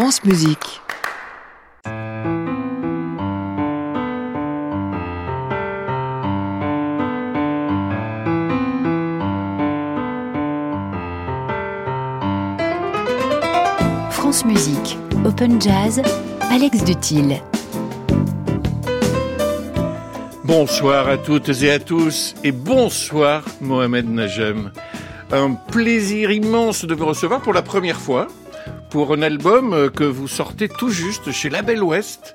France Musique. France Musique, Open Jazz, Alex Dutil. Bonsoir à toutes et à tous et bonsoir Mohamed Najem. Un plaisir immense de vous recevoir pour la première fois pour un album que vous sortez tout juste chez Label Ouest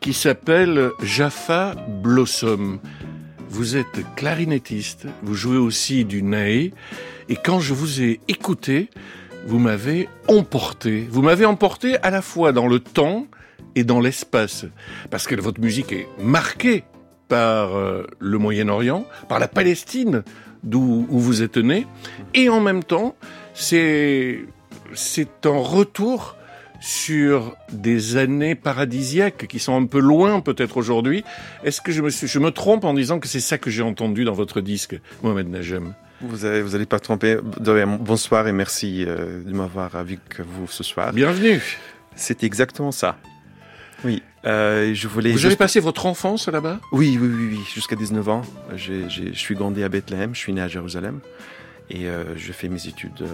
qui s'appelle Jaffa Blossom. Vous êtes clarinettiste, vous jouez aussi du ney et quand je vous ai écouté, vous m'avez emporté. Vous m'avez emporté à la fois dans le temps et dans l'espace parce que votre musique est marquée par euh, le Moyen-Orient, par la Palestine d'où où vous êtes né et en même temps, c'est c'est un retour sur des années paradisiaques qui sont un peu loin peut-être aujourd'hui. Est-ce que je me, suis, je me trompe en disant que c'est ça que j'ai entendu dans votre disque, Mohamed Najem Vous n'allez vous allez pas tromper. Bonsoir et merci euh, de m'avoir avec vous ce soir. Bienvenue. C'est exactement ça. Oui, euh, je voulais. Vous juste... avez passé votre enfance là-bas? Oui, oui, oui, oui. Jusqu'à 19 ans. Je suis grandi à Bethléem. Je suis né à Jérusalem. Et euh, je fais mes études. Euh,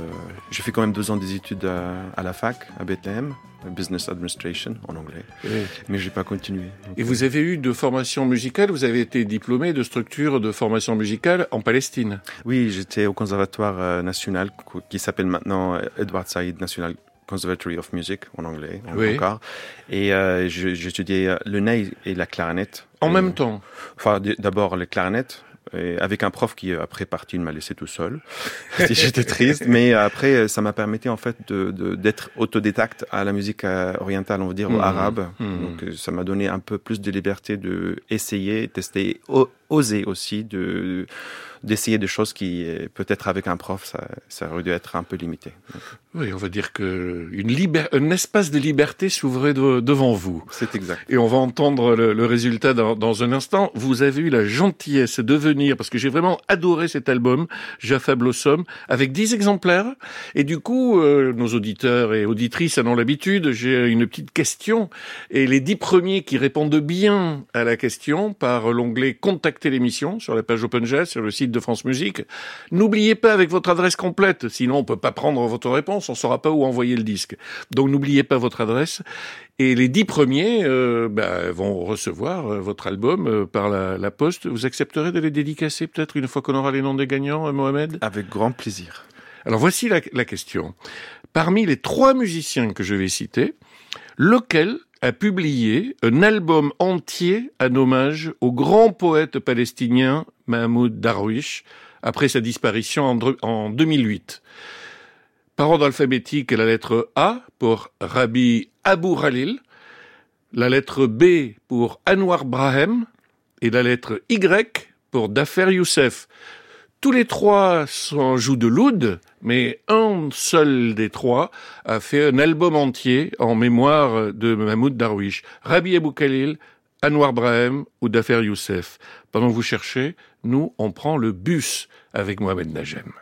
je fais quand même deux ans des études à, à la fac à Bethléem, Business Administration en anglais. Oui. Mais j'ai pas continué. Et vous avez eu de formation musicale, vous avez été diplômé de structure de formation musicale en Palestine. Oui, j'étais au conservatoire euh, national qui s'appelle maintenant euh, Edward Said National Conservatory of Music en anglais Oui. encore. Et euh, j'étudiais le ney et la clarinette. En Et- même temps. Enfin, d'abord le clarinette. Et avec un prof qui, euh, après parti, m'a laissé tout seul. J'étais triste, mais après, euh, ça m'a permis en fait de- d'être autodidacte à la musique euh, orientale, on va dire, Mhm. arabe. Mhm. Donc, euh, ça m'a donné un peu plus de liberté de essayer, tester, oser aussi de d'essayer des choses qui, euh, peut-être avec un prof, ça, ça aurait dû être un peu limité. Oui, on va dire que une un espace de liberté s'ouvrait de- devant vous. C'est exact. Et on va entendre le, le résultat dans, dans un instant. Vous avez eu la gentillesse de venir, parce que j'ai vraiment adoré cet album, Jaffa Blossom, avec 10 exemplaires. Et du coup, euh, nos auditeurs et auditrices en ont l'habitude. J'ai une petite question. Et les 10 premiers qui répondent bien à la question par l'onglet Contacter l'émission sur la page Open Jazz, sur le site de France Musique. N'oubliez pas avec votre adresse complète, sinon on peut pas prendre votre réponse, on saura pas où envoyer le disque. Donc n'oubliez pas votre adresse. Et les dix premiers euh, bah, vont recevoir euh, votre album euh, par la, la poste. Vous accepterez de les dédicacer peut-être une fois qu'on aura les noms des gagnants, Mohamed? Avec grand plaisir. Alors voici la, la question. Parmi les trois musiciens que je vais citer, lequel a publié un album entier en hommage au grand poète palestinien Mahmoud Darwish après sa disparition en, dre- en 2008 Par ordre alphabétique, la lettre A pour Rabbi Abu Khalil, la lettre B pour Anwar Brahem et la lettre Y pour Dafer Youssef. Tous les trois sont, jouent de l'oud, mais un seul des trois a fait un album entier en mémoire de Mahmoud Darwish. Rabbi Abou Khalil, Anwar Brahem ou Dafer Youssef. Pendant que vous cherchez, nous, on prend le bus avec Mohamed Najem.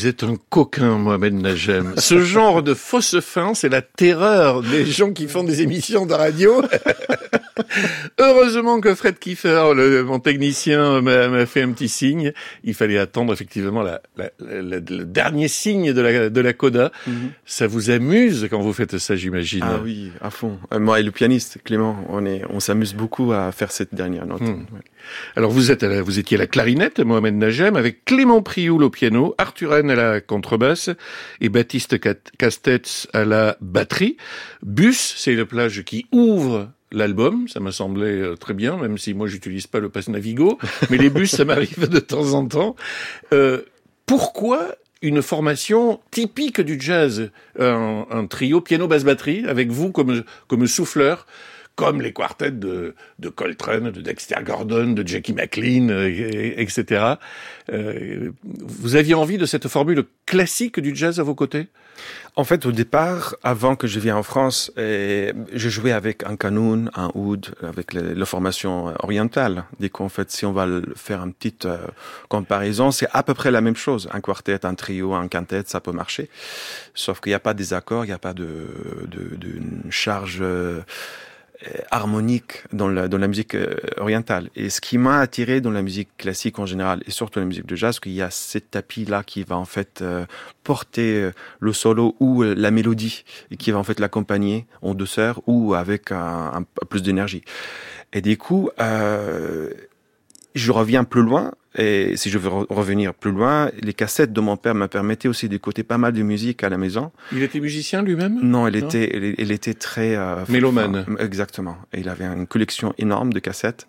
Vous êtes un coquin, Mohamed Najem. Ce genre de fausse fin, c'est la terreur des gens qui font des émissions de radio. Heureusement que Fred Kiefer, le, mon technicien, m'a fait un petit signe. Il fallait attendre effectivement la, la, la, le dernier signe de la, de la coda. Mm -hmm. Ça vous amuse quand vous faites ça, j'imagine Ah oui, à fond. Euh, moi et le pianiste, Clément, on, est, on s'amuse beaucoup à faire cette dernière note. Mm. Ouais. Alors vous êtes, à la, vous étiez à la clarinette, Mohamed Najem, avec Clément Prioul au piano, Arthur Henn à la contrebasse et Baptiste Castetz à la batterie. Bus, c'est le plage qui ouvre l'album, ça m'a semblé euh, très bien, même si moi j'utilise pas le passe Navigo, mais les bus ça m'arrive de temps en temps. Euh, pourquoi une formation typique du jazz, un, trio piano basse batterie avec vous comme souffleur comme les quartets de, de Coltrane, de Dexter Gordon, de Jackie McLean, euh, etc. Euh, vous aviez envie de cette formule classique du jazz à vos côtés? En fait, au départ, avant que je vienne en France, et je jouais avec un canoun, un oud, avec la formation orientale. Du coup, en fait, si on va faire une petite euh, comparaison, c'est à peu près la même chose. Un quartet, un trio, un quintet, ça peut marcher. Sauf qu'il n'y a pas des accords, il n'y a pas de, de charge... Euh, harmonique dans la, musique orientale. Et ce qui m'a attiré dans la musique classique en général, et surtout la musique de jazz, qu'il y a cette tapis-là qui va en fait euh, porter le solo ou la mélodie, et qui va en fait l'accompagner en douceur ou avec un, plus d'énergie. Et du coup, euh, je reviens plus loin, et si je veux re revenir plus loin, les cassettes de mon père me permettaient aussi d'écouter pas mal de musique à la maison. Il était musicien lui-même? Non, il était, il, il, était très euh, mélomane. Exactement. Et il avait une collection énorme de cassettes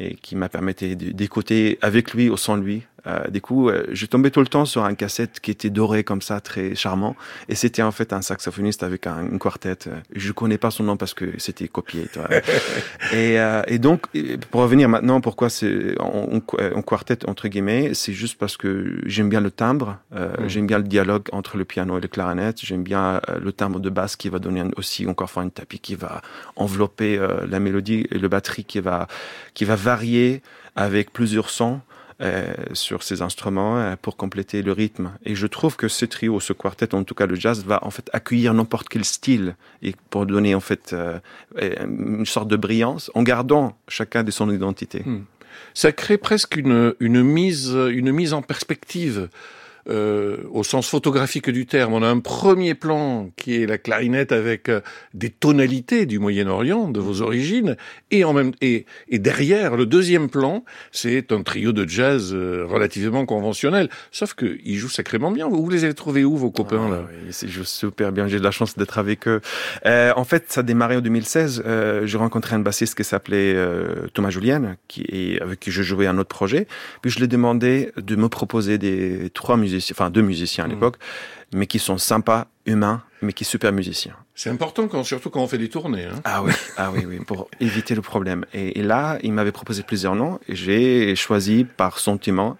et qui m'a permis d'écouter avec lui ou sans lui. Euh, du coup, euh, je tombais tout le temps sur un cassette qui était doré comme ça, très charmant. Et c'était en fait un saxophoniste avec un, une quartet. Je connais pas son nom parce que c'était copié. et, euh, et, donc, pour revenir maintenant, pourquoi c'est en, en, quartet entre guillemets, c'est juste parce que j'aime bien le timbre, mm. j'aime bien le dialogue entre le piano et le clarinette, j'aime bien le timbre de basse qui va donner aussi encore fois une tapis qui va envelopper la mélodie et le batterie qui va qui va varier avec plusieurs sons euh, sur ces instruments euh, pour compléter le rythme. Et je trouve que ce trio, ce quartet, en tout cas le jazz, va en fait accueillir n'importe quel style et pour donner en fait euh, une sorte de brillance en gardant chacun de son identité. Hmm. Ça crée presque une, mise, une mise en perspective euh, au sens photographique du terme. On a un premier plan qui est la clarinette avec euh, des tonalités du Moyen-Orient, de vos origines, et en même et, et derrière le deuxième plan, c'est un trio de jazz euh, relativement conventionnel. Sauf que ils jouent sacrément bien. Vous, les avez trouvés où vos copains ah, là oui, Ils jouent super bien. J'ai de la chance d'être avec eux. Euh, en fait, ça a démarré en 2016. Euh, j'ai rencontré un bassiste qui s'appelait euh, Thomas Julien, qui avec qui je jouais un autre projet. Puis je lui ai demandé de me proposer des trois musiciens musiciens, enfin deux musiciens à l'époque, mmh. mais qui sont sympas, humains, mais qui sont super musiciens. C'est important, quand, surtout quand on fait des tournées. Hein. Ah oui, ah oui, oui, pour éviter le problème. Et, et là, il m'avait proposé plusieurs noms, et j'ai choisi par sentiment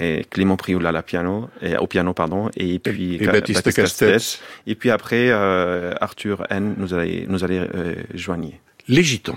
et Clément Prioula à la piano, et, au piano pardon, et puis et, et Baptiste, Baptiste Castet. et puis après euh, Arthur N nous allait nous allait euh, joigner. Les Gitans.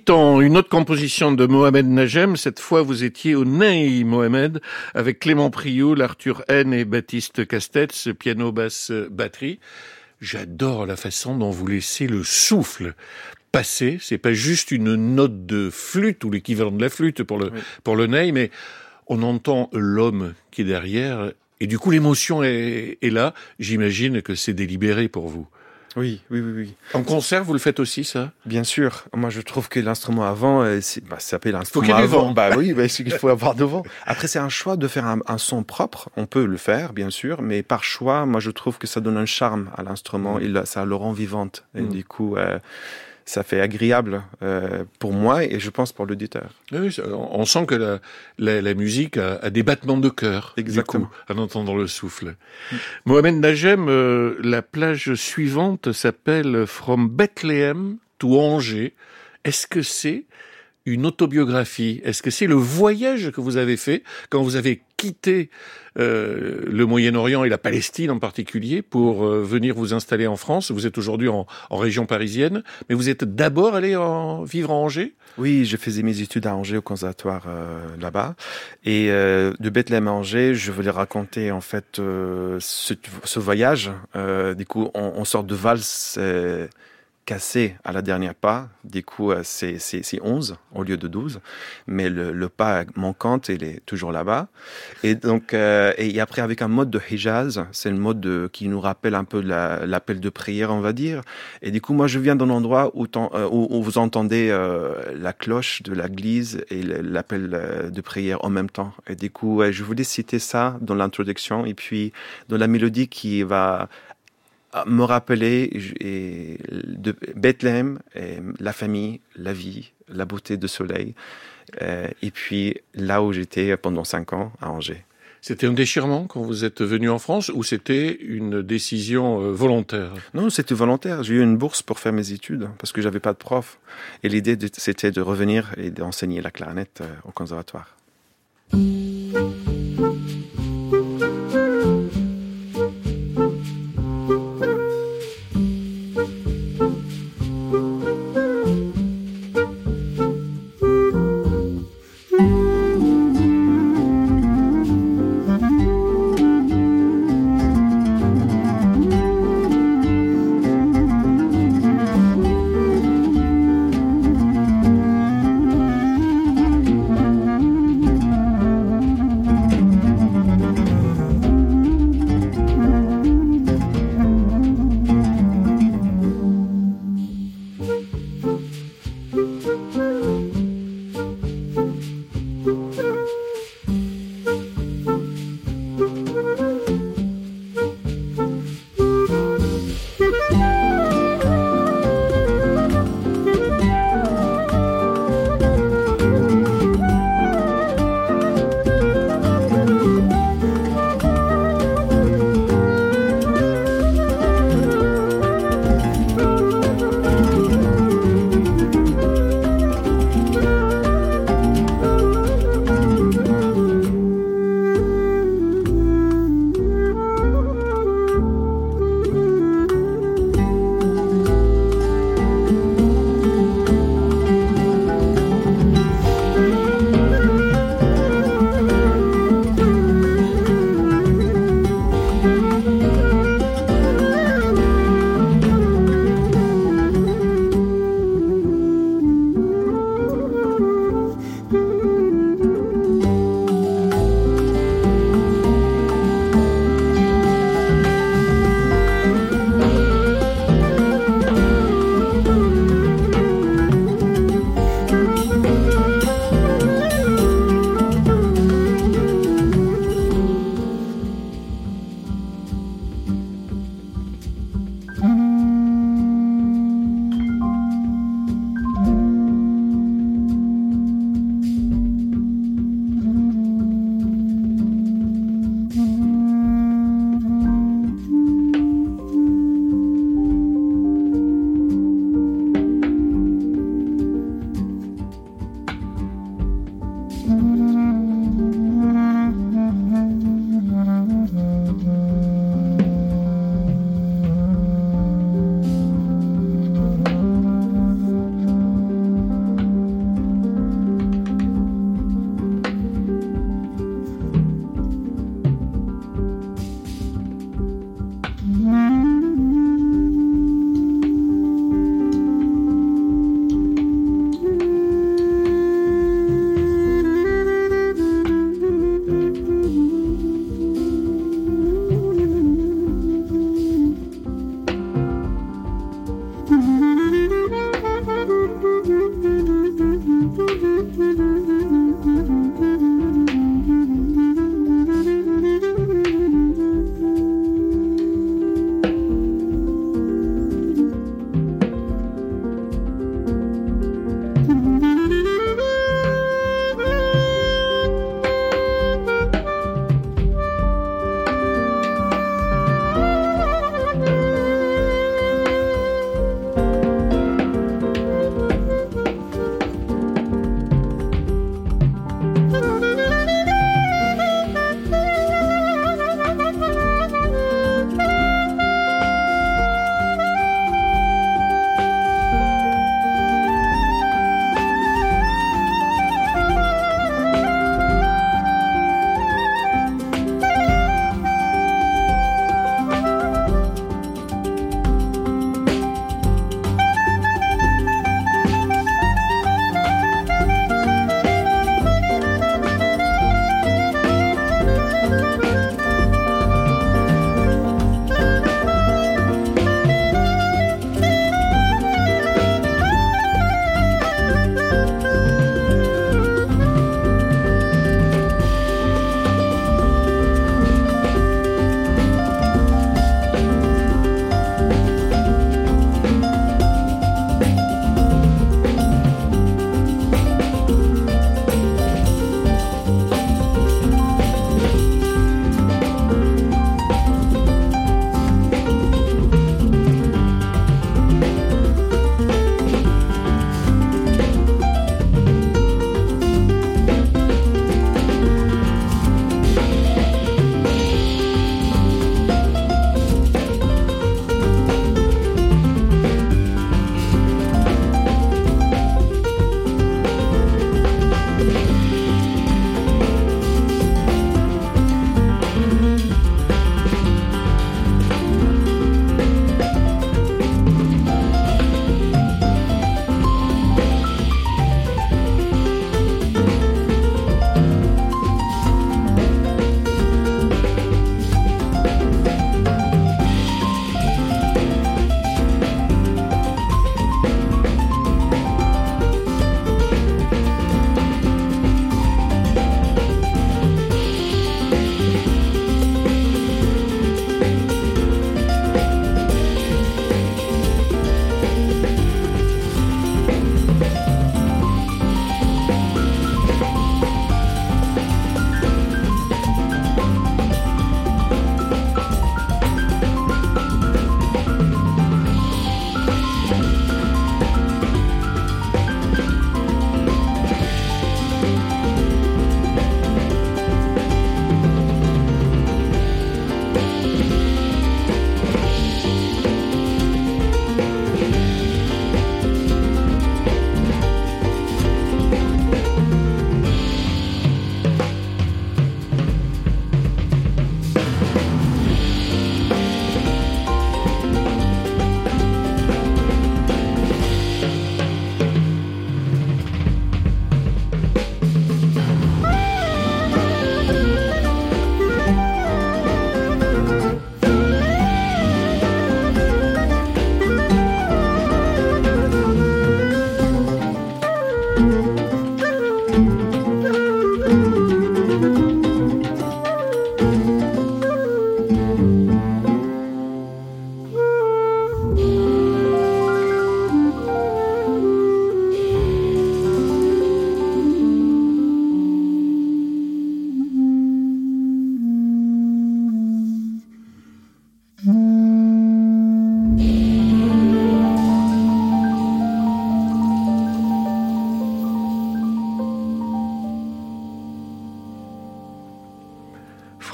Gitan, une autre composition de Mohamed Najem. Cette fois, vous étiez au Ney Mohamed avec Clément Prioul, Arthur N et Baptiste Castetz, piano, basse, batterie. J'adore la façon dont vous laissez le souffle passer. C'est pas juste une note de flûte ou l'équivalent de la flûte pour le, pour le Ney, mais on entend l'homme qui est derrière et du coup l'émotion est, est là. J'imagine que c'est délibéré pour vous. Oui, oui, oui, oui. En concert, vous le faites aussi, ça? Bien sûr. Moi, je trouve que l'instrument avant, euh, c'est, bah, ça s'appelle l'instrument avant. Bah oui, bah, il faut avoir devant. Après, c'est un choix de faire un, un, son propre. On peut le faire, bien sûr, mais par choix, moi, je trouve que ça donne un charme à l'instrument. Ça le rend vivante. Et mm. du coup, euh, ça fait agréable euh, pour moi et je pense pour l'auditeur. Oui, on sent que la, la, la musique a, a, des battements de cœur, Exactement. Du coup, en entendant le souffle. Mohamed Najem, euh, la plage suivante s'appelle From Bethlehem to Angers. Est-ce que c'est une autobiographie Est-ce que c'est le voyage que vous avez fait quand vous avez quitté euh, le Moyen-Orient et la Palestine en particulier pour euh, venir vous installer en France? Vous êtes aujourd'hui en, en, région parisienne, mais vous êtes d'abord allé en, vivre à Angers? Oui, je faisais mes études à Angers au conservatoire euh, là-bas. Et euh, de Bethléem à Angers, je voulais raconter en fait euh, ce, ce, voyage. du coup, on, on, sort de valse cassé à la dernière pas. Du coup, c'est 11 au lieu de 12. Mais le, le pas manquante, il est toujours là-bas. Et donc, euh, et après, avec un mode de Hijaz, c'est le mode de, qui nous rappelle un peu l'appel la, de prière, on va dire. Et du coup, moi, je viens d'un endroit où, euh, où, où, vous entendez euh, la cloche de l'église et l'appel euh, de prière en même temps. Et du coup, je voulais citer ça dans l'introduction. Et puis, dans la mélodie qui va me rappeler de Bethléem, la famille, la vie, la beauté du soleil, euh, et puis là où j'étais pendant cinq ans à Angers. C'était un déchirement quand vous êtes venu en France ou c'était une décision euh, volontaire? Non, c'était volontaire. J'ai eu une bourse pour faire mes études parce que j'avais pas de prof. Et l'idée, c'était de revenir et d'enseigner la clarinette euh, au conservatoire.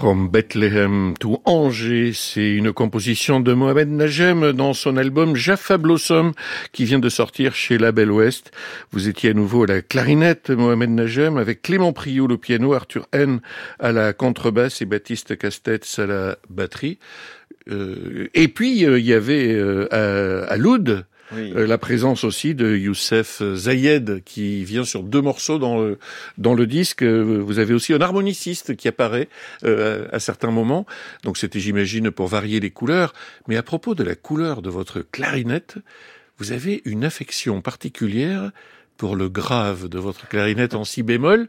From Bethlehem to Angers, c'est une composition de Mohamed Najem dans son album Jaffa Blossom qui vient de sortir chez Label Ouest. Vous étiez à nouveau à la clarinette, Mohamed Najem, avec Clément Priou au piano, Arthur N à la contrebasse et Baptiste Castetz à la batterie. Euh, et puis, euh, il y avait euh, à Loud, euh, la présence aussi de Youssef Zayed qui vient sur deux morceaux dans le, dans le disque. Euh, vous avez aussi un harmoniciste qui apparaît euh, à certains moments. Donc c'était, j'imagine, pour varier les couleurs. Mais à propos de la couleur de votre clarinette, vous avez une affection particulière pour le grave de votre clarinette en si bémol.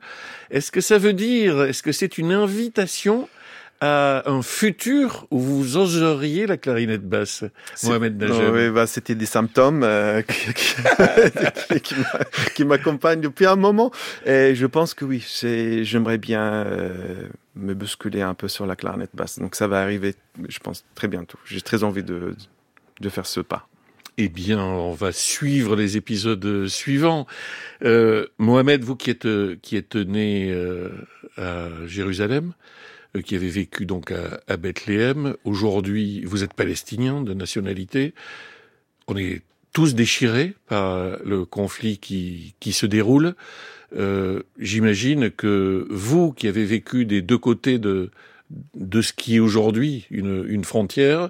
Est-ce que ça veut dire, est-ce que c'est une invitation à un futur où vous oseriez la clarinette basse, Mohamed Najem Oui, bah, c'était des symptômes euh, qui, qui, qui m'accompagnent depuis un moment. Et je pense que oui, j'aimerais bien euh, me bousculer un peu sur la clarinette basse. Donc ça va arriver, je pense, très bientôt. J'ai très envie de, de faire ce pas. Eh bien, on va suivre les épisodes suivants. Euh, Mohamed, vous qui êtes, qui êtes né à Jérusalem, qui avait vécu donc à, Bethléem. Aujourd'hui, vous êtes palestinien de nationalité. On est tous déchirés par le conflit qui, qui se déroule. Euh, J'imagine que vous, qui avez vécu des deux côtés de, de ce qui est aujourd'hui une, une frontière,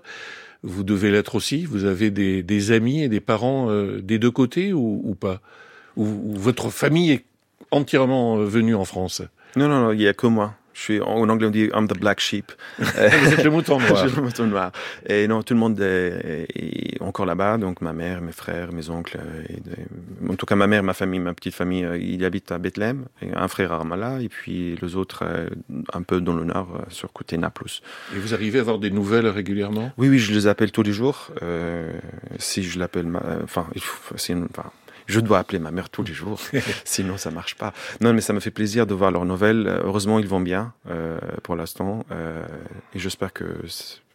vous devez l'être aussi. Vous avez des, amis et des parents euh, des deux côtés ou, pas? Ou, votre famille est entièrement venue en France? Non, non, non, il n'y a que moi. Je suis, en anglais, on dit I'm the black sheep. Vous êtes le mouton noir. je suis le mouton noir. Et non, tout le monde est, est encore là-bas. Donc, ma mère, mes frères, mes oncles. Et de, en tout cas, ma mère, ma famille, ma petite famille, euh, ils habitent à Bethléem. Et un frère à Ramallah. Et puis, les autres, euh, un peu dans le nord, euh, sur côté Naples. Et vous arrivez à avoir des nouvelles régulièrement? Oui, oui, je les appelle tous les jours. Euh, si je l'appelle, enfin, c'est une, enfin, je dois appeler ma mère tous les jours, sinon ça marche pas. Non, mais ça me fait plaisir de voir leurs nouvelles. Heureusement, ils vont bien euh, pour l'instant, euh, et j'espère que,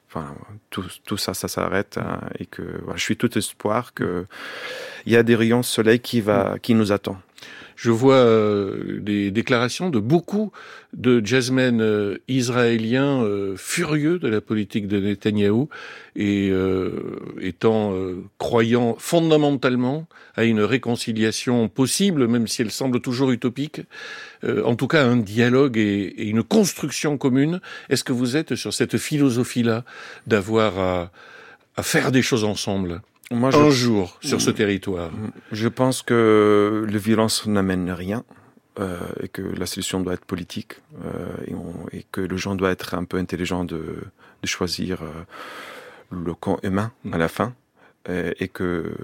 enfin, tout, tout ça, ça s'arrête hein, et que voilà, je suis tout espoir que il y a des rayons de soleil qui va, qui nous attend. Je vois euh, des déclarations de beaucoup de jazzmen euh, israéliens euh, furieux de la politique de Netanyahou et étant croyant fondamentalement à une réconciliation possible, même si elle semble toujours utopique, en tout cas un dialogue et, une construction commune. Est-ce que vous êtes sur cette philosophie-là d'avoir à faire des choses ensemble? Moi, un jour sur ce territoire. Je pense que la violence n'amène rien. Euh, et que la solution doit être politique euh, et, on, et, que le gens doit être un peu intelligent de, de choisir euh, le camp humain à la fin et, que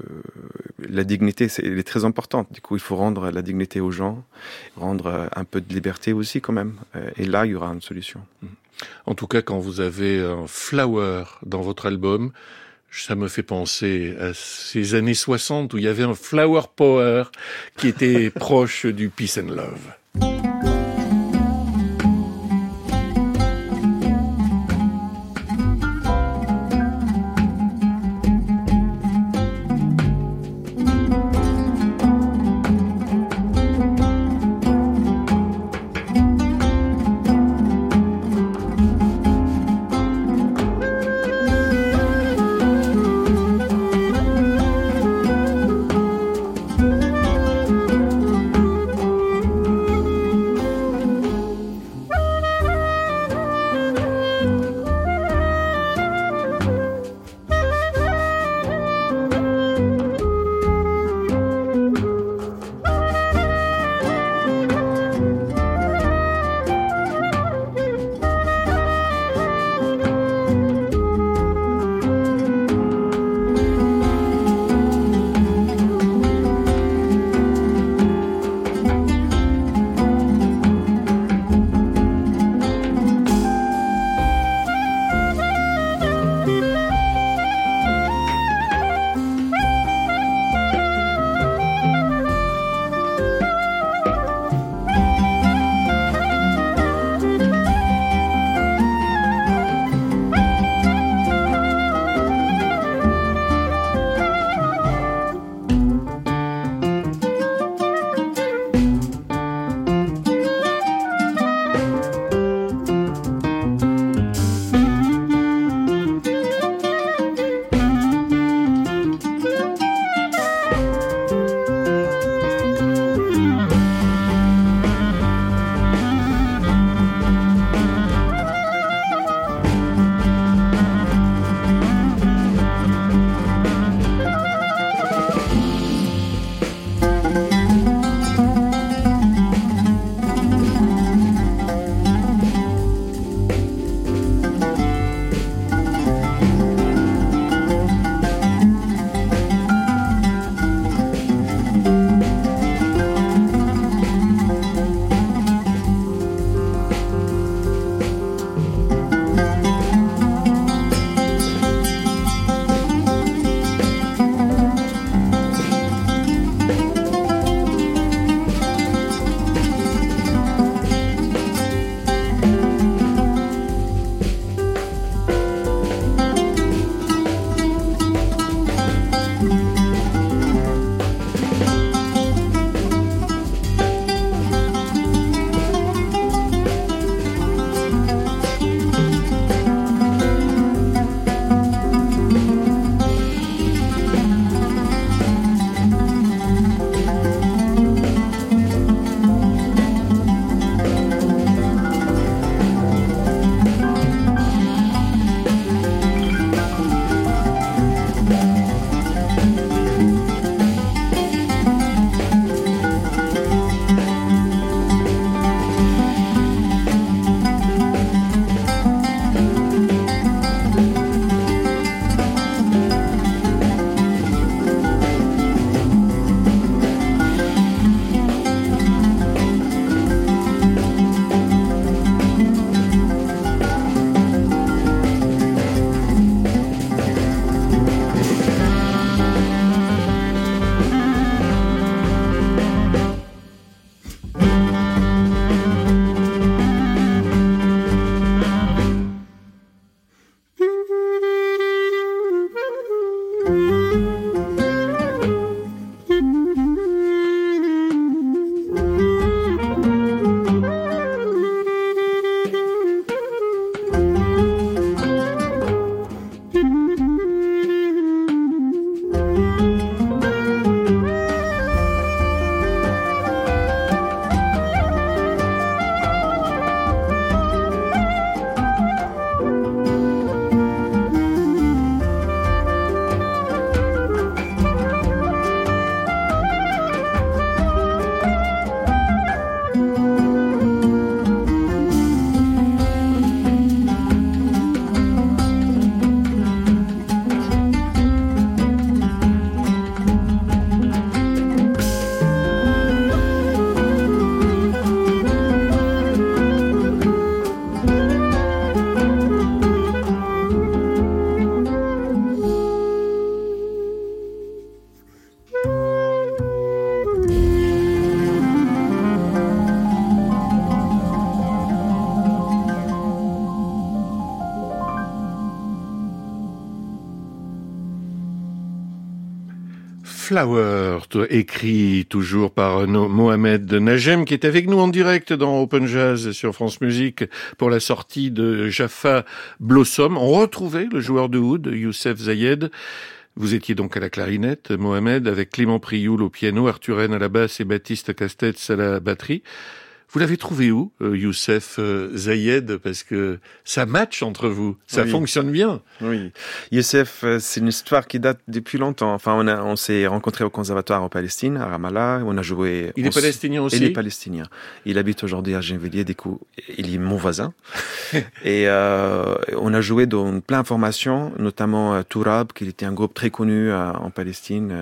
la dignité elle est très importante. Du coup il faut rendre la dignité aux gens rendre un peu de liberté aussi quand même. Et là il y aura une solution. En tout cas quand vous avez un flower dans votre album ça me fait penser à ces années 60 où il y avait un flower power qui était proche du peace and love. Flower, écrit toujours par Mohamed Najem, qui est avec nous en direct dans Open Jazz sur France Musique pour la sortie de Jaffa Blossom. On retrouvait le joueur de oud, Youssef Zayed. Vous étiez donc à la clarinette, Mohamed, avec Clément Prioul au piano, Arthur Rennes à la basse et Baptiste Castets à la batterie. Vous l'avez trouvé où, euh, Youssef euh, Zayed? Parce que ça match entre vous, ça fonctionne bien. Oui, Youssef, euh, c'est une histoire qui date depuis longtemps. Enfin, on, a, on s'est rencontrés au conservatoire en Palestine, à Ramallah. On a joué. Il est palestinien aussi. Il est palestinien. Il habite aujourd'hui à Gennevilliers. Du coup, il est mon voisin. et euh, on a joué dans plein de formations, notamment Tourab, qui était un groupe très connu en Palestine,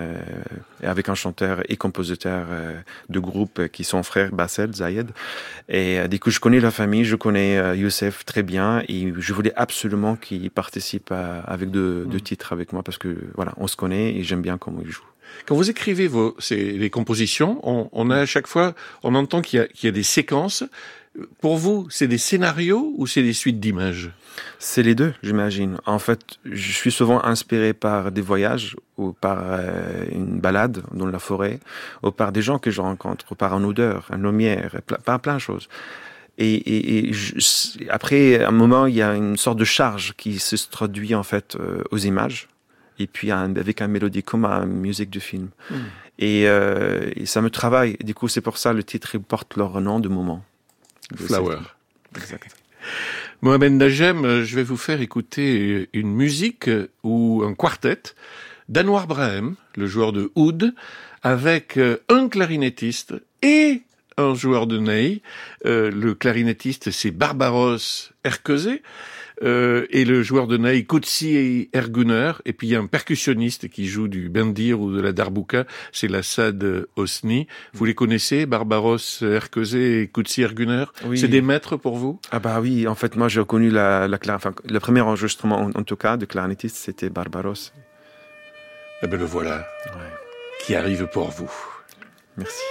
avec un chanteur et compositeur de groupe qui sont frères Bassel Zayed. Et euh, du coup, je connais la famille, je connais euh, Youssef très bien et je voulais absolument qu'il participe avec deux, deux, titres avec moi parce que voilà, on se connaît et j'aime bien comment il joue. Quand vous écrivez vos, les compositions, on, on, a à chaque fois, on entend qu'il y, y, a des séquences. Pour vous, c'est des scénarios ou c'est des suites d'images? C'est les deux, j'imagine. En fait, je suis souvent inspiré par des voyages ou par euh, une balade dans la forêt ou par des gens que je rencontre ou par une odeur, une lumière, par plein de choses. Et, après, à un moment, il y a une sorte de charge qui se traduit en fait euh, aux images et puis avec un mélodie comme la musique du film. Hmm. Euh, et, ça me travaille. Du coup, c'est pour ça le titre porte leur nom de moment. Flower. Exact. Mohamed Najem, je vais vous faire écouter une musique ou un quartet d'Anwar Brahim, le joueur de oud, avec euh, un clarinettiste et un joueur de ney. Euh, le clarinettiste, c'est Barbaros Erkezé. Euh, et le joueur de naï Kutsi Erguner, et puis il y a un percussionniste qui joue du bendir ou de la darbuka, c'est l'Assad Osni. Vous les connaissez, Barbaros Erkezé et Kutsi Erguner? Oui. C'est des maîtres pour vous? Ah bah oui, en fait moi j'ai reconnu la, la enfin, le premier enregistrement en, tout cas de clarinettiste, c'était Barbaros. Eh ben le voilà, qui arrive pour vous. Merci.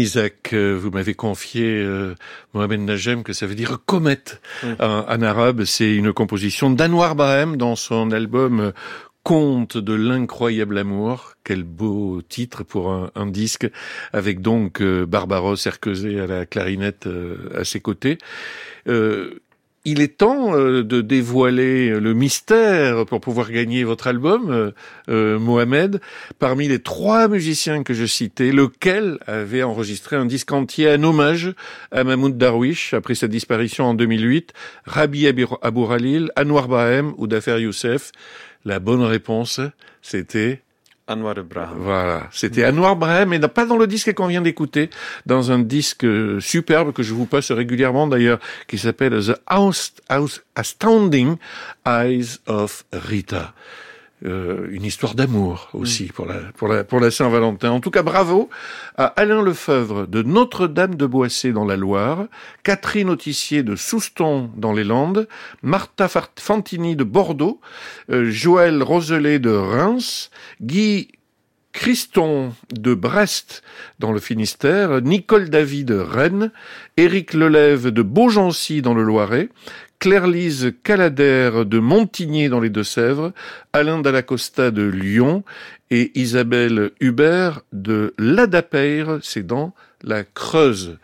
Isaac, euh, vous m'avez confié, euh, Mohamed Najem, que ça veut dire comète en, en, arabe. C'est une composition d'Anwar Bahem dans son album euh, Conte de l'incroyable amour. Quel beau titre pour un, un disque, avec donc euh, Barbaros Erquezet à la clarinette à ses côtés il est temps euh, de dévoiler le mystère pour pouvoir gagner votre album, euh, euh, Mohamed. Parmi les trois musiciens que je citais, lequel avait enregistré un disque entier en hommage à Mahmoud Darwish après sa disparition en 2008, Rabi Abouralil, Anwar Bahem ou Dafer Youssef? La bonne réponse, c'était Anwar. Voilà, c'était Anwar Brahim, mais pas dans le disque qu'on vient d'écouter, dans un disque superbe que je vous passe régulièrement d'ailleurs, qui s'appelle The Astounding Eyes of Rita. Euh, une histoire d'amour aussi pour la pour la pour la Saint-Valentin. En tout cas, bravo à Alain Lefebvre de Notre-Dame de Boissé dans la Loire, Catherine Autissier de Souston dans les Landes, Martha Fantini de Bordeaux, euh, Joël Roselet de Reims, Guy Christon de Brest dans le Finistère, Nicole David de Rennes, Éric Lelève de Beaugency dans le Loiret, Claire-Lise Calader de Montigné dans les Deux-Sèvres, Alain Dallacosta de Lyon et Isabelle Hubert de Ladapeire, c'est dans la Creuse.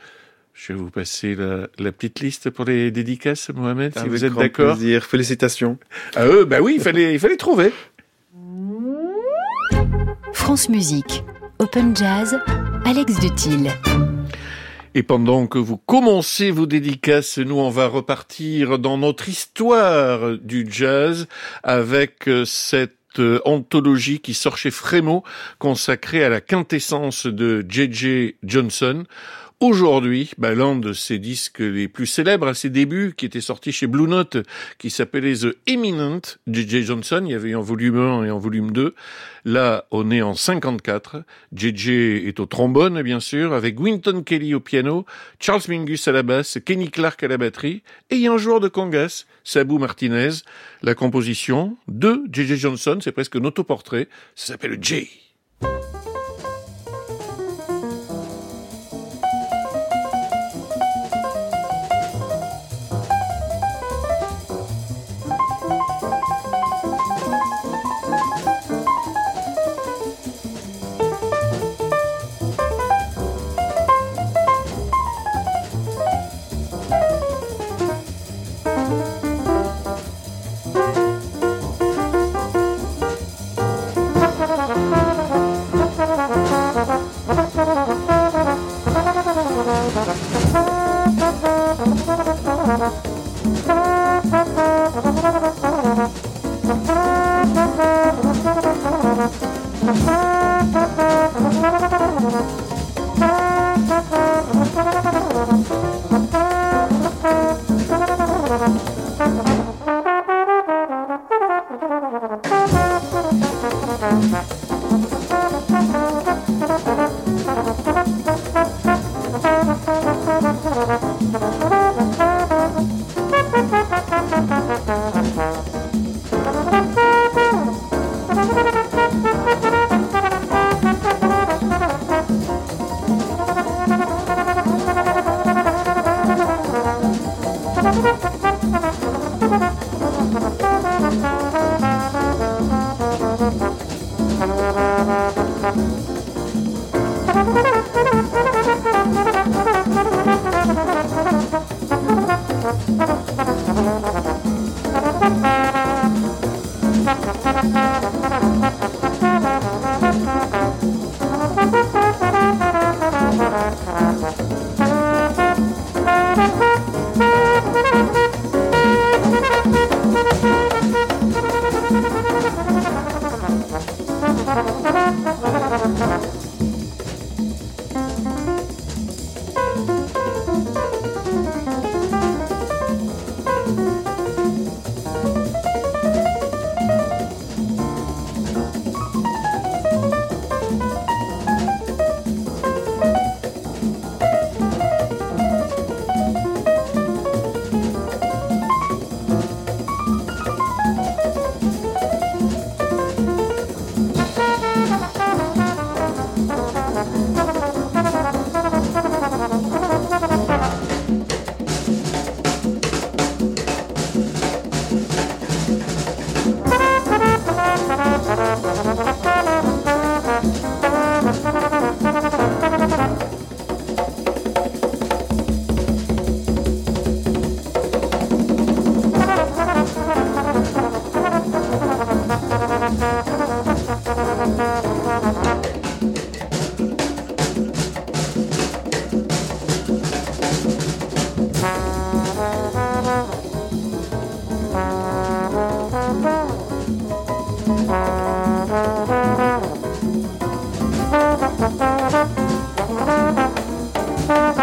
Je vais vous passer la, petite liste pour les dédicaces, Mohamed, si vous êtes d'accord. plaisir. Félicitations. À eux, bah oui, il fallait, il fallait trouver. France Musique, Open Jazz, Alex Dutil. Et pendant que vous commencez vos dédicaces, nous, on va repartir dans notre histoire du jazz avec euh, cette euh, anthologie qui sort chez Frémo, consacrée à la quintessence de J.J. Johnson. Aujourd'hui, bah, l'un de ses disques les plus célèbres à ses débuts, qui était sorti chez Blue Note, qui s'appelait The Eminent, J.J. Johnson, il y avait en volume 1 et en volume 2. Là, on est en 54. J.J. est au trombone, bien sûr, avec Winton Kelly au piano, Charles Mingus à la basse, Kenny Clark à la batterie, et il y a un joueur de congas, Sabou Martinez. La composition de J.J. Johnson, c'est presque un autoportrait, ça s'appelle J.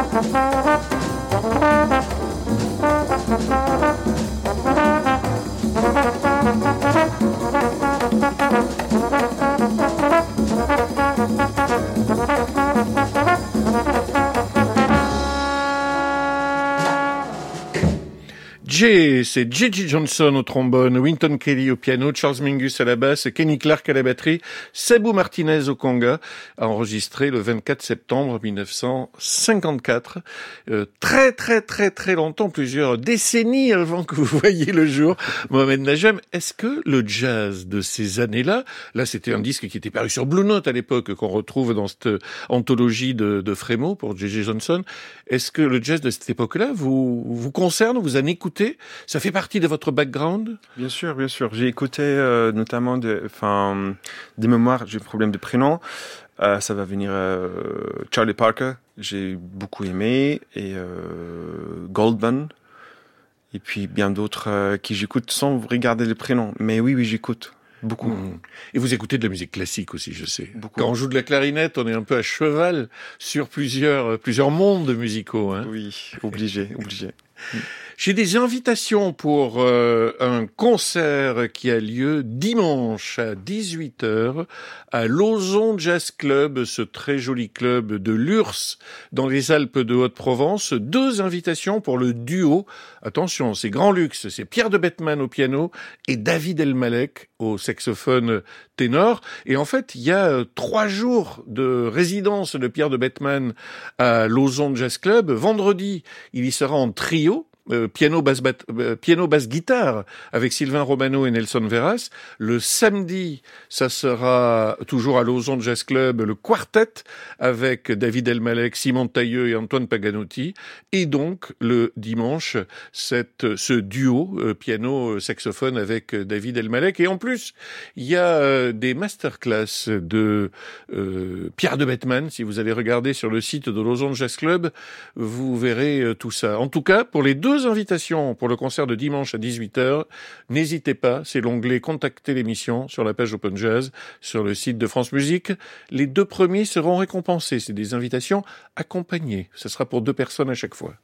Thank you. C'est J.J. Johnson au trombone, Winton Kelly au piano, Charles Mingus à la basse, Kenny Clark à la batterie, Sebou Martinez au conga, enregistré le 24 septembre 1954. Euh, très très très très longtemps, plusieurs décennies avant que vous voyiez le jour, Mohamed Najem. Est-ce que le jazz de ces années-là, là, c'était un disque qui était paru sur Blue Note à l'époque, qu'on retrouve dans cette anthologie de, de Frémo pour J.J. Johnson, est-ce que le jazz de cette époque-là vous, vous concerne, vous en écoutez ça fait partie de votre background? Bien sûr, bien sûr. J'ai écouté euh, notamment de, des mémoires, j'ai un problème de prénom. Euh, ça va venir euh, Charlie Parker, j'ai beaucoup aimé, et Goldman, et puis bien d'autres qui j'écoute sans regarder les prénoms. Mais oui, oui, j'écoute. Beaucoup. Mmh. Et vous écoutez de la musique classique aussi, je sais. Beaucoup. Quand on joue de la clarinette, on est un peu à cheval sur plusieurs, plusieurs mondes musicaux. Hein. Oui, obligé, obligé. J'ai des invitations pour euh, un concert qui a lieu dimanche à 18h à Lauson Jazz Club, ce très joli club de Lurs dans les Alpes de Haute-Provence. Deux invitations pour le duo. Attention, c'est grand luxe. C'est Pierre de Bettman au piano et David Elmalek au saxophone ténor. Et en fait, il y a euh, trois jours de résidence de Pierre de Bettman à Lauson Jazz Club. Vendredi, il y sera en trio euh, piano basse euh, guitare avec Sylvain Romano et Nelson Veras. Le samedi, ça sera toujours à Lausanne Jazz Club le quartet avec David Elmalek, Simon Tailleux et Antoine Paganotti. Et donc le dimanche, cette ce duo euh, piano saxophone avec David Elmalek. Et en plus, il y a des masterclass de Pierre de Bettman. Si vous allez regarder sur le site de Lausanne Jazz Club, vous verrez tout ça. En tout cas, pour les deux deux invitations pour le concert de dimanche à 18h. N'hésitez pas, c'est l'onglet Contacter l'émission sur la page Open Jazz sur le site de France Musique. Les deux premiers seront récompensés. C'est des invitations accompagnées. Ce sera pour deux personnes à chaque fois.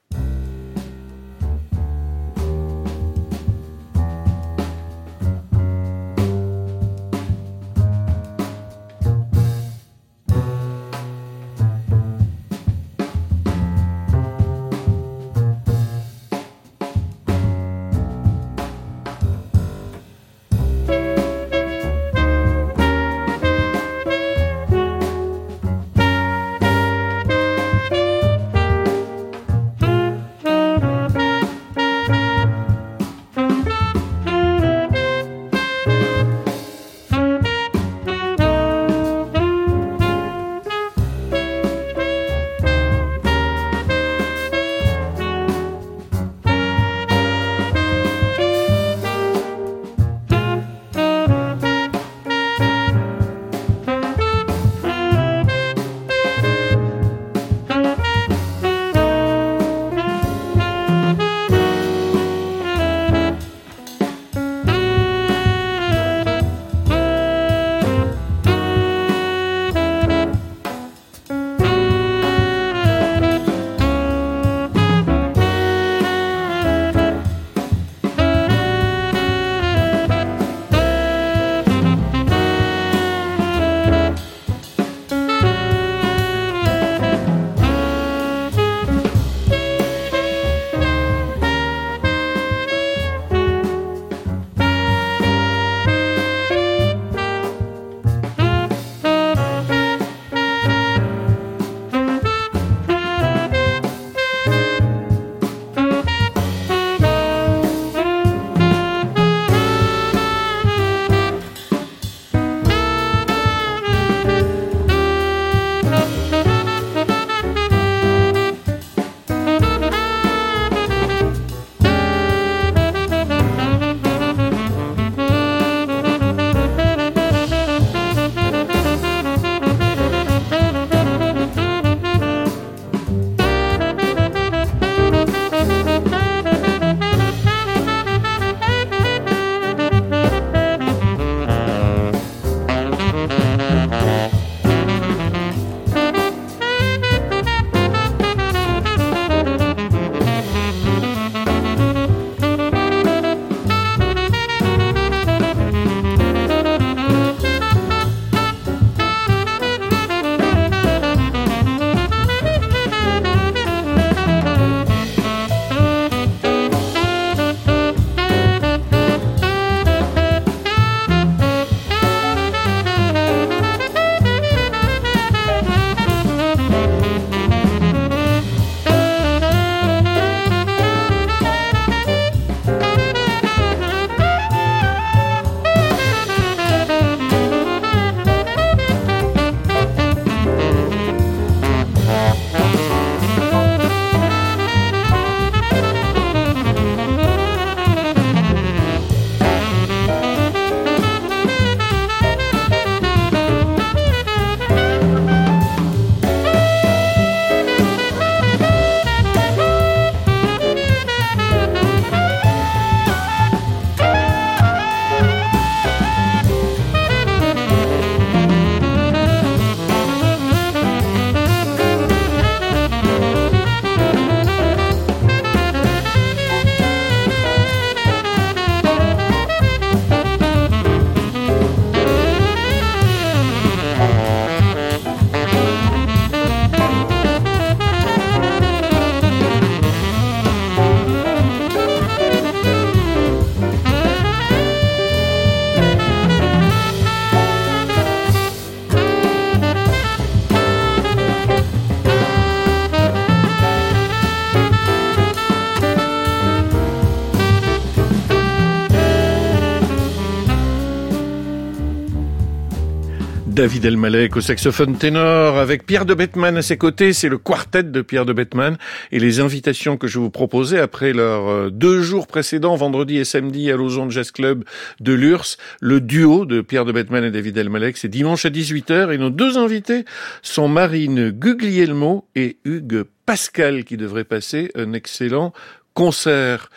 David Elmalek au saxophone ténor, avec Pierre de Bettman à ses côtés, c'est le quartet de Pierre de Bettman, et les invitations que je vous proposais après leurs euh, deux jours précédents, vendredi et samedi à Lausanne Jazz Club de l'URSS, le duo de Pierre de Bettman et David Elmalek, c'est dimanche à 18h, et nos deux invités sont Marine Guglielmo et Hugues Pascal, qui devraient passer un excellent concert.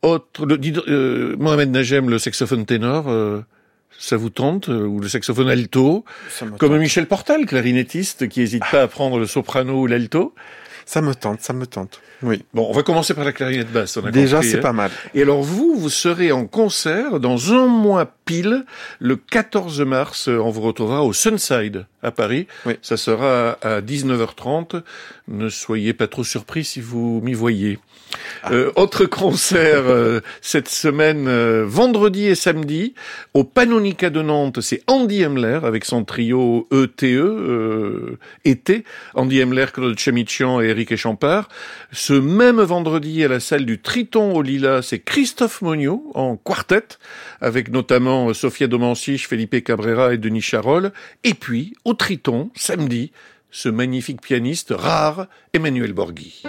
Autre, le, euh, Mohamed Najem, le saxophone ténor, euh, ça vous tente euh, Ou le saxophone alto Comme Michel Portal, clarinettiste, qui n'hésite pas à prendre le soprano ou l'alto Ça me tente, ça me tente. Oui. Bon, on va commencer par la clarinette basse. On a Déjà, c'est hein. pas mal. Et alors vous, vous serez en concert dans un mois pile, le 14 mars. On vous retrouvera au Sunside à Paris. Oui. Ça sera à 19h30. Ne soyez pas trop surpris si vous m'y voyez. Euh, autre concert euh, cette semaine, euh, vendredi et samedi, au Panonica de Nantes, c'est Andy Emler avec son trio ETE, euh, été, Andy Emler, Claude Chemichian et Eric Echampard. Ce même vendredi à la salle du Triton au Lila, c'est Christophe Monio en quartet, avec notamment Sofia Domansich, Felipe Cabrera et Denis Charol. Et puis, au Triton, samedi, ce magnifique pianiste rare, Emmanuel Borghi.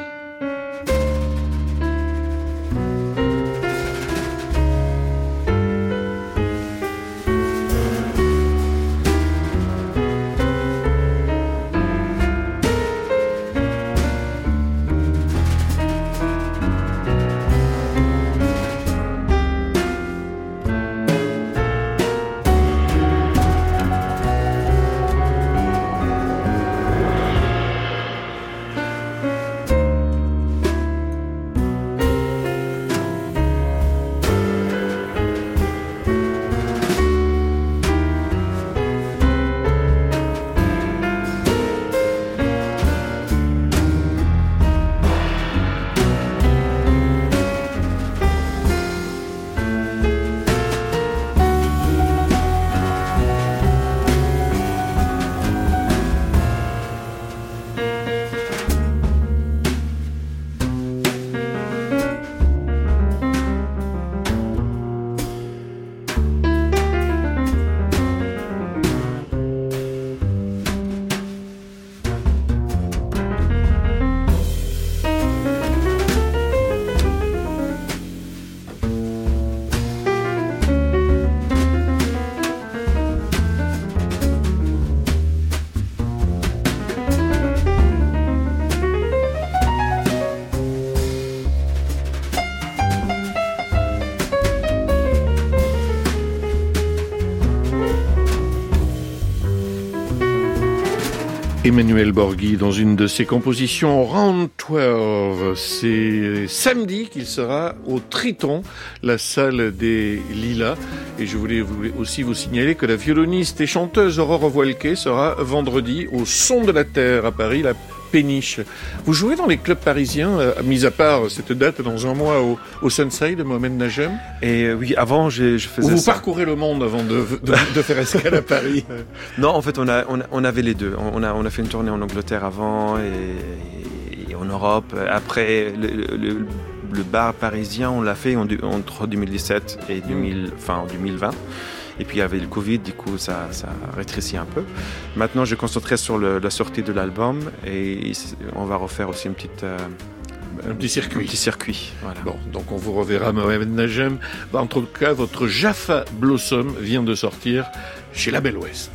Emmanuel Borghi dans une de ses compositions Round 12. C'est samedi qu'il sera au Triton, la salle des Lilas. Et je voulais aussi vous signaler que la violoniste et chanteuse Aurore Voilquet sera vendredi au Son de la Terre à Paris, la péniche. Vous jouez dans les clubs parisiens, euh, mis à part cette date dans un mois au, au Sunside, Mohamed Najem Et euh, oui, avant, je, je faisais Ou vous ça. parcourez le monde avant de, de, de faire escale à Paris Non, en fait, on, a, on, on, avait les deux. On a, on a fait une tournée en Angleterre avant et, et en Europe. Après, le, le, le, bar parisien, on l'a fait entre 2017 et 2000, mmh. enfin, en 2020. Et puis il y avait le Covid, du coup ça, ça rétrécit un peu. Maintenant je vais concentrer sur le, la sortie de l'album et on va refaire aussi une petite... Euh, un petit circuit. Un petit circuit, voilà. Bon, donc on vous reverra Mohamed Najem. En tout cas, votre Jaffa Blossom vient de sortir chez La Belle Ouest.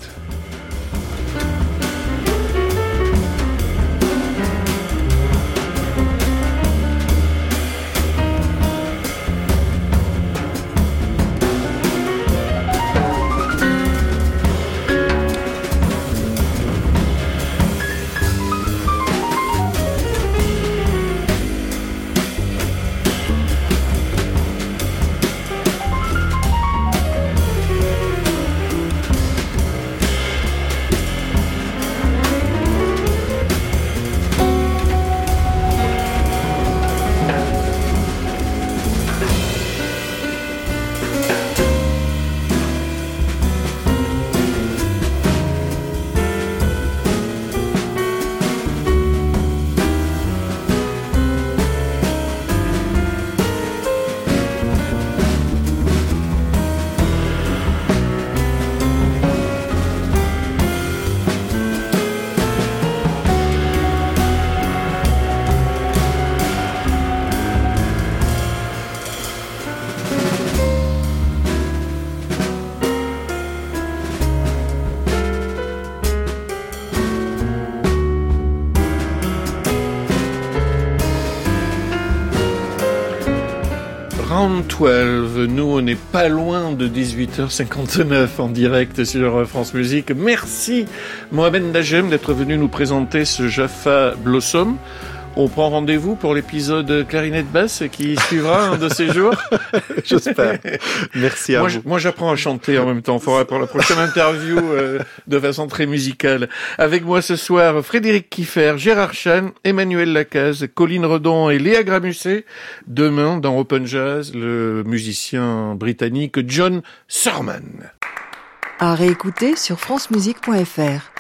12. Nous, on n'est pas loin de 18h59 en direct sur France Musique. Merci Mohamed Najem d'être venu nous présenter ce Jaffa Blossom. On prend rendez-vous pour l'épisode clarinette basse qui suivra un de ces jours? J'espère. Merci à moi, vous. moi, j'apprends à chanter en même temps. Faudra pour la prochaine interview euh, de façon très musicale. Avec moi ce soir, Frédéric Kiffer, Gérard Chan, Emmanuel Lacaze, Colline Redon et Léa Gramusset. Demain, dans Open Jazz, le musicien britannique John Surman. À réécouter sur francemusique.fr.